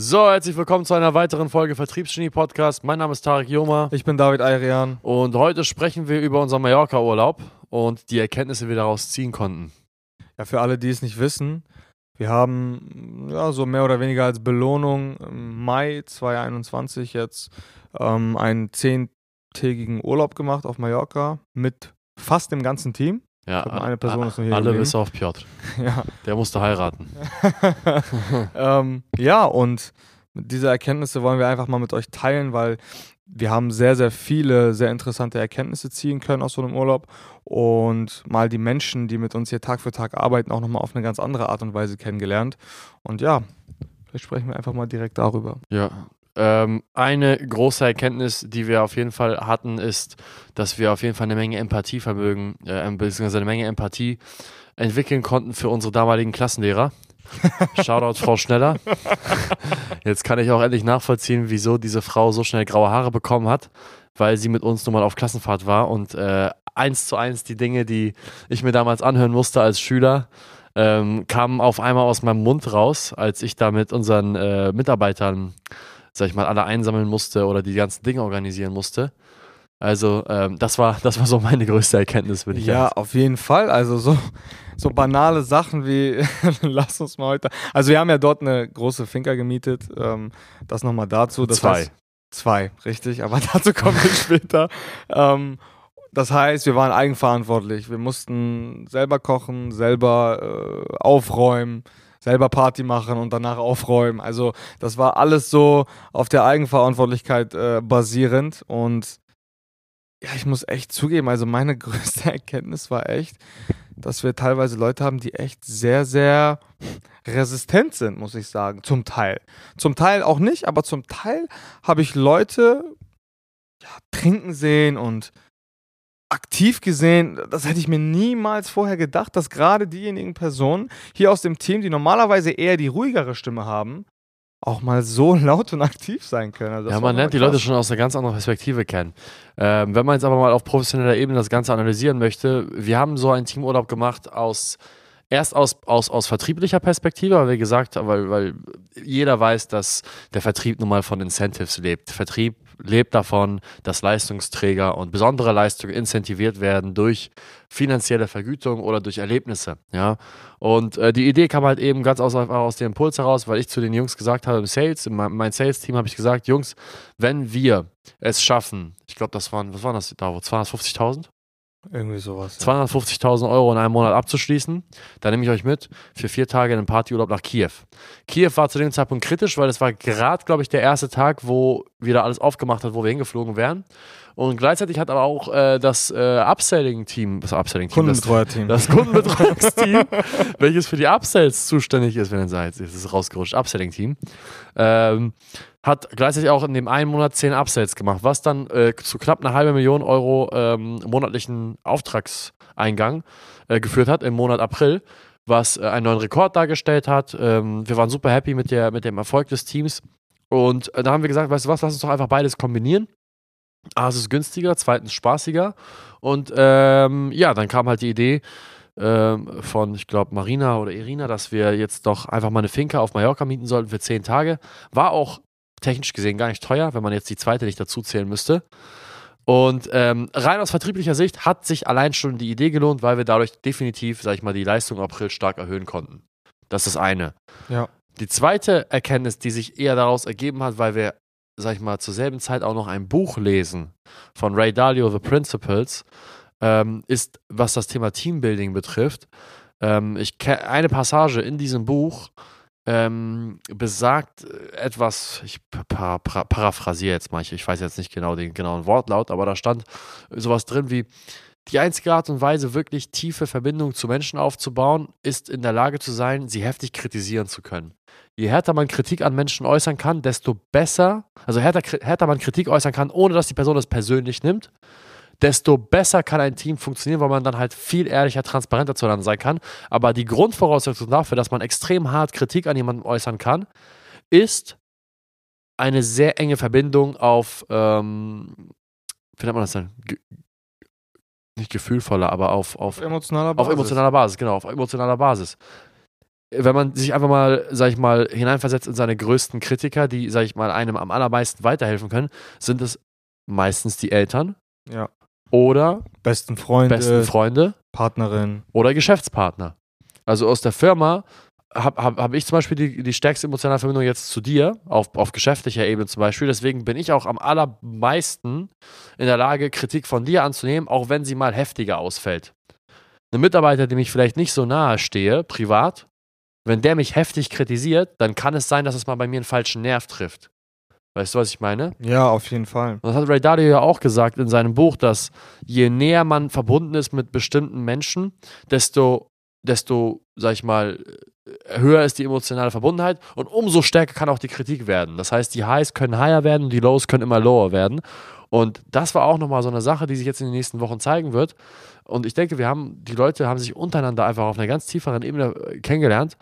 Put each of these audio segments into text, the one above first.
So, herzlich willkommen zu einer weiteren Folge Vertriebsgenie Podcast. Mein Name ist Tarek Joma Ich bin David Ayrian. und heute sprechen wir über unseren Mallorca-Urlaub und die Erkenntnisse, die wir daraus ziehen konnten. Ja, für alle, die es nicht wissen, wir haben ja so mehr oder weniger als Belohnung im Mai 2021 jetzt ähm, einen zehntägigen Urlaub gemacht auf Mallorca mit fast dem ganzen Team. Ja, eine Person ist noch hier alle bis auf Piotr. Ja, Der musste heiraten. ähm, ja, und diese Erkenntnisse wollen wir einfach mal mit euch teilen, weil wir haben sehr, sehr viele sehr interessante Erkenntnisse ziehen können aus so einem Urlaub und mal die Menschen, die mit uns hier Tag für Tag arbeiten, auch nochmal auf eine ganz andere Art und Weise kennengelernt. Und ja, vielleicht sprechen wir einfach mal direkt darüber. Ja. Ähm, eine große Erkenntnis, die wir auf jeden Fall hatten, ist, dass wir auf jeden Fall eine Menge Empathievermögen, äh, beziehungsweise eine Menge Empathie entwickeln konnten für unsere damaligen Klassenlehrer. Shoutout Frau Schneller. Jetzt kann ich auch endlich nachvollziehen, wieso diese Frau so schnell graue Haare bekommen hat, weil sie mit uns nun mal auf Klassenfahrt war und äh, eins zu eins die Dinge, die ich mir damals anhören musste als Schüler, ähm, kamen auf einmal aus meinem Mund raus, als ich da mit unseren äh, Mitarbeitern, sag ich mal, alle einsammeln musste oder die ganzen Dinge organisieren musste. Also ähm, das war das war so meine größte Erkenntnis, würde ich Ja, sagen. auf jeden Fall. Also so, so banale Sachen wie, lass uns mal heute. Also wir haben ja dort eine große Finca gemietet. Ähm, das nochmal dazu. Das Zwei. Heißt, zwei, richtig. Aber dazu kommen wir später. Ähm, das heißt, wir waren eigenverantwortlich. Wir mussten selber kochen, selber äh, aufräumen, selber Party machen und danach aufräumen. Also das war alles so auf der Eigenverantwortlichkeit äh, basierend und ja, ich muss echt zugeben, also meine größte Erkenntnis war echt, dass wir teilweise Leute haben, die echt sehr, sehr resistent sind, muss ich sagen. Zum Teil. Zum Teil auch nicht, aber zum Teil habe ich Leute ja, trinken sehen und aktiv gesehen. Das hätte ich mir niemals vorher gedacht, dass gerade diejenigen Personen hier aus dem Team, die normalerweise eher die ruhigere Stimme haben, auch mal so laut und aktiv sein können. Also Ja, man lernt die. Leute schon aus einer ganz anderen Perspektive kennen. Ähm, wenn man jetzt aber mal auf professioneller Ebene das Ganze analysieren möchte, wir haben so einen Teamurlaub gemacht aus erst aus, aus, aus vertrieblicher Perspektive, weil wir gesagt haben, weil, weil jeder weiß, dass der Vertrieb nun mal von Incentives lebt. Vertrieb lebt davon, dass Leistungsträger und besondere Leistungen incentiviert werden durch finanzielle Vergütung oder durch Erlebnisse. Ja, und äh, die Idee kam halt eben ganz aus, aus dem Impuls heraus, weil ich zu den Jungs gesagt habe im Sales, in mein, mein Sales-Team habe ich gesagt, Jungs, wenn wir es schaffen, ich glaube, das waren, was waren das da, 250.000? Irgendwie sowas. Ja. 250.000 Euro in einem Monat abzuschließen, dann nehme ich euch mit für vier Tage in einen Partyurlaub nach Kiew. Kiew war zu dem Zeitpunkt kritisch, weil es war gerade, glaube ich, der erste Tag, wo wieder alles aufgemacht hat, wo wir hingeflogen wären. Und gleichzeitig hat aber auch äh, das äh, Upselling-Team, das Upselling-Team, das, Kundenbetreuerteam. das Kundenbetreuungsteam, welches für die Upsells zuständig ist, wenn ihr seid, jetzt ist es rausgerutscht, Upselling-Team, ähm, hat gleichzeitig auch in dem einen Monat zehn Upsells gemacht, was dann äh, zu knapp einer halben Million Euro ähm, monatlichen Auftragseingang äh, geführt hat im Monat April, was äh, einen neuen Rekord dargestellt hat. Ähm, wir waren super happy mit, der, mit dem Erfolg des Teams und äh, da haben wir gesagt, weißt du was, lass uns doch einfach beides kombinieren. A, es ist günstiger, zweitens spaßiger und ähm, ja, dann kam halt die Idee, ähm, von, ich glaube, Marina oder Irina, dass wir jetzt doch einfach mal eine Finca auf Mallorca mieten sollten für zehn Tage. War auch technisch gesehen gar nicht teuer, wenn man jetzt die zweite nicht dazu zählen müsste. Und ähm, rein aus vertrieblicher Sicht hat sich allein schon die Idee gelohnt, weil wir dadurch definitiv, sag ich mal, die Leistung im April stark erhöhen konnten. Das ist eine. Ja. Die zweite Erkenntnis, die sich eher daraus ergeben hat, weil wir, sag ich mal, zur selben Zeit auch noch ein Buch lesen von Ray Dalio, The Principles, ähm, ist, was das Thema Teambuilding betrifft. Ähm, ich ke- eine Passage in diesem Buch ähm, besagt äh, etwas, ich para, para, paraphrasiere jetzt mal, ich, ich weiß jetzt nicht genau den genauen Wortlaut, aber da stand sowas drin wie, die einzige Art und Weise, wirklich tiefe Verbindungen zu Menschen aufzubauen, ist in der Lage zu sein, sie heftig kritisieren zu können. Je härter man Kritik an Menschen äußern kann, desto besser, also härter, härter man Kritik äußern kann, ohne dass die Person das persönlich nimmt, desto besser kann ein Team funktionieren, weil man dann halt viel ehrlicher, transparenter zueinander sein kann. Aber die Grundvoraussetzung dafür, dass man extrem hart Kritik an jemandem äußern kann, ist eine sehr enge Verbindung auf, ähm, wie nennt man das denn? Ge nicht gefühlvoller, aber auf, auf, Auf emotionaler Basis. auf emotionaler Basis, genau, auf emotionaler Basis. wenn man sich einfach mal, sag ich mal, hineinversetzt in seine größten Kritiker, die, sag ich mal, einem am allermeisten weiterhelfen können, sind es meistens die Eltern Ja. Oder Besten Freunde, besten Freunde Partnerin. oder Geschäftspartner. Also aus der Firma habe hab, hab ich zum Beispiel die, die stärkste emotionale Verbindung jetzt zu dir, auf, auf geschäftlicher Ebene zum Beispiel. Deswegen bin ich auch am allermeisten in der Lage, Kritik von dir anzunehmen, auch wenn sie mal heftiger ausfällt. Ein Mitarbeiter, dem ich vielleicht nicht so nahe stehe, privat, wenn der mich heftig kritisiert, dann kann es sein, dass es mal bei mir einen falschen Nerv trifft. Weißt du, was ich meine? Ja, auf jeden Fall. Und das hat Ray Dalio ja auch gesagt in seinem Buch, dass je näher man verbunden ist mit bestimmten Menschen, desto, desto, sag ich mal, höher ist die emotionale Verbundenheit und umso stärker kann auch die Kritik werden. Das heißt, die Highs können higher werden und die Lows können immer lower werden. Und das war auch nochmal so eine Sache, die sich jetzt in den nächsten Wochen zeigen wird. Und ich denke, wir haben, die Leute haben sich untereinander einfach auf einer ganz tieferen Ebene äh, kennengelernt,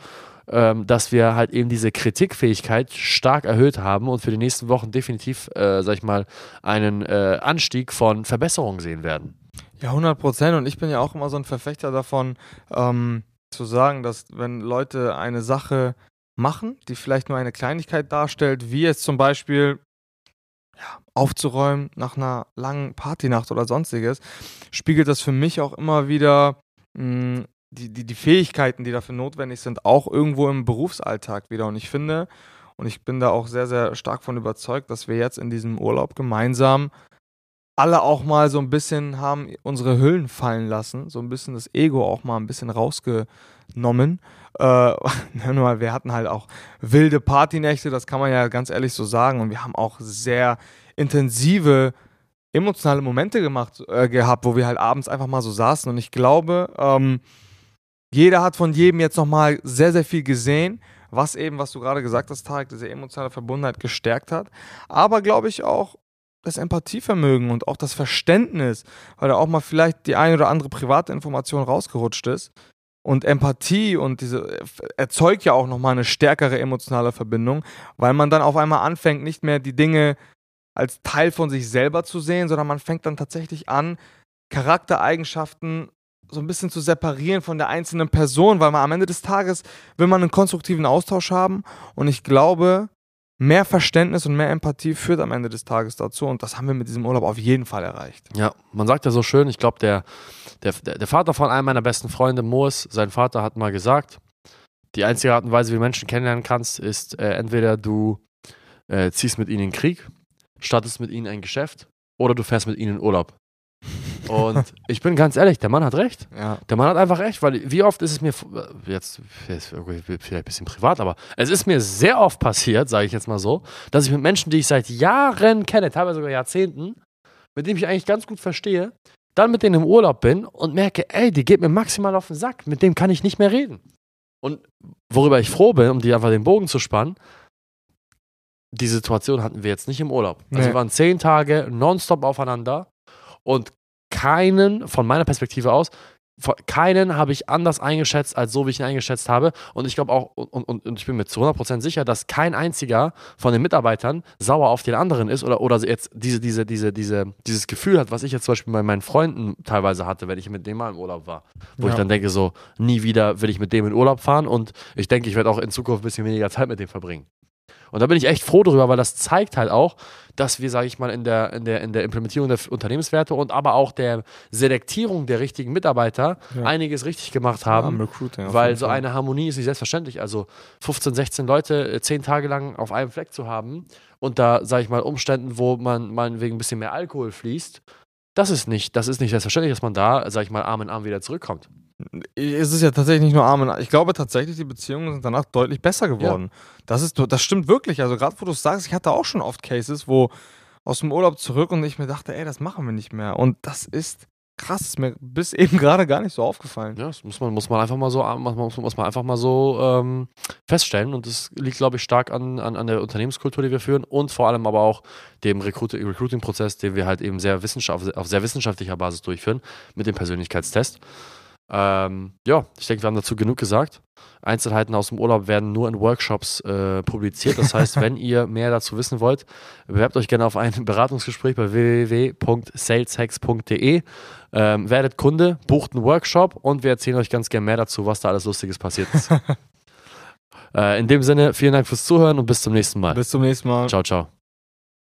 ähm, dass wir halt eben diese Kritikfähigkeit stark erhöht haben und für die nächsten Wochen definitiv, äh, sag ich mal, einen äh, Anstieg von Verbesserungen sehen werden. Ja, 100 Prozent. Und ich bin ja auch immer so ein Verfechter davon, ähm, zu sagen, dass wenn Leute eine Sache machen, die vielleicht nur eine Kleinigkeit darstellt, wie jetzt zum Beispiel ja, aufzuräumen nach einer langen Partynacht oder sonstiges, spiegelt das für mich auch immer wieder mh, die, die, die Fähigkeiten, die dafür notwendig sind, auch irgendwo im Berufsalltag wieder. Und ich finde, und ich bin da auch sehr, sehr stark von überzeugt, dass wir jetzt in diesem Urlaub gemeinsam alle auch mal so ein bisschen haben unsere Hüllen fallen lassen, so ein bisschen das Ego auch mal ein bisschen rausgenommen. Äh, wir hatten halt auch wilde Partynächte, das kann man ja ganz ehrlich so sagen. Und wir haben auch sehr intensive emotionale Momente gemacht, äh, gehabt, wo wir halt abends einfach mal so saßen. Und ich glaube, ähm, jeder hat von jedem jetzt nochmal sehr, sehr viel gesehen, was eben, was du gerade gesagt hast, Tarek, diese emotionale Verbundenheit gestärkt hat. Aber glaube ich auch, das Empathievermögen und auch das Verständnis, weil da auch mal vielleicht die eine oder andere private Information rausgerutscht ist. Und Empathie und diese erzeugt ja auch nochmal eine stärkere emotionale Verbindung, weil man dann auf einmal anfängt, nicht mehr die Dinge als Teil von sich selber zu sehen, sondern man fängt dann tatsächlich an, Charaktereigenschaften so ein bisschen zu separieren von der einzelnen Person, weil man am Ende des Tages will man einen konstruktiven Austausch haben. Und ich glaube, mehr Verständnis und mehr Empathie führt am Ende des Tages dazu. Und das haben wir mit diesem Urlaub auf jeden Fall erreicht. Ja, man sagt ja so schön, ich glaube, der, der, der Vater von einem meiner besten Freunde, Moos, sein Vater hat mal gesagt, die einzige Art und Weise, wie du Menschen kennenlernen kannst, ist äh, entweder du äh, ziehst mit ihnen in Krieg, startest mit ihnen ein Geschäft oder du fährst mit ihnen in Urlaub. Und ich bin ganz ehrlich, der Mann hat recht. Ja. Der Mann hat einfach recht, weil wie oft ist es mir, jetzt, jetzt vielleicht ein bisschen privat, aber es ist mir sehr oft passiert, sage ich jetzt mal so, dass ich mit Menschen, die ich seit Jahren kenne, teilweise sogar Jahrzehnten, mit denen ich eigentlich ganz gut verstehe, dann mit denen im Urlaub bin und merke, ey, die geht mir maximal auf den Sack, mit dem kann ich nicht mehr reden. Und worüber ich froh bin, um die einfach den Bogen zu spannen, die Situation hatten wir jetzt nicht im Urlaub. Also Nee. wir waren zehn Tage nonstop aufeinander und keinen, von meiner Perspektive aus, keinen habe ich anders eingeschätzt, als so wie ich ihn eingeschätzt habe. Und ich glaube auch, und, und, und ich bin mir zu 100% sicher, dass kein einziger von den Mitarbeitern sauer auf den anderen ist oder, oder jetzt diese, diese, diese, diese, dieses Gefühl hat, was ich jetzt zum Beispiel bei meinen Freunden teilweise hatte, wenn ich mit dem mal im Urlaub war. Wo Ja. ich dann denke, so, nie wieder will ich mit dem in Urlaub fahren und ich denke, ich werde auch in Zukunft ein bisschen weniger Zeit mit dem verbringen. Und da bin ich echt froh drüber, weil das zeigt halt auch, dass wir, sage ich mal, in der, in, der, in der Implementierung der Unternehmenswerte und aber auch der Selektierung der richtigen Mitarbeiter Ja. einiges richtig gemacht haben. Recruiting. auf weil jeden so eine Harmonie ist nicht selbstverständlich. Also 15, 16 Leute äh, zehn Tage lang auf einem Fleck zu haben unter, sage ich mal, Umständen, wo man meinetwegen ein bisschen mehr Alkohol fließt, das ist nicht, das ist nicht selbstverständlich, dass man da, sage ich mal, Arm in Arm wieder zurückkommt. Es ist ja tatsächlich nicht nur Arm Arm. Ich glaube tatsächlich, die Beziehungen sind danach deutlich besser geworden. Das, ist, das stimmt wirklich. Also gerade wo du es sagst, ich hatte auch schon oft Cases, wo aus dem Urlaub zurück und ich mir dachte, ey, das machen wir nicht mehr. Und das ist krass, ist mir bis eben gerade gar nicht so aufgefallen. Ja, das muss man, muss man einfach mal so, muss, muss man einfach mal so ähm, feststellen. Und das liegt, glaube ich, stark an, an, an der Unternehmenskultur, die wir führen und vor allem aber auch dem Recruiting- Recruiting-Prozess, den wir halt eben sehr wissenschaft, auf sehr wissenschaftlicher Basis durchführen, mit dem Persönlichkeitstest. Ähm, ja, ich denke, wir haben dazu genug gesagt. Einzelheiten aus dem Urlaub werden nur in Workshops äh, publiziert. Das heißt, wenn ihr mehr dazu wissen wollt, bewerbt euch gerne auf ein Beratungsgespräch bei www.saleshacks.de. Ähm, werdet Kunde, bucht einen Workshop und wir erzählen euch ganz gerne mehr dazu, was da alles Lustiges passiert ist. Äh, in dem Sinne, vielen Dank fürs Zuhören und bis zum nächsten Mal. Bis zum nächsten Mal. Ciao, ciao.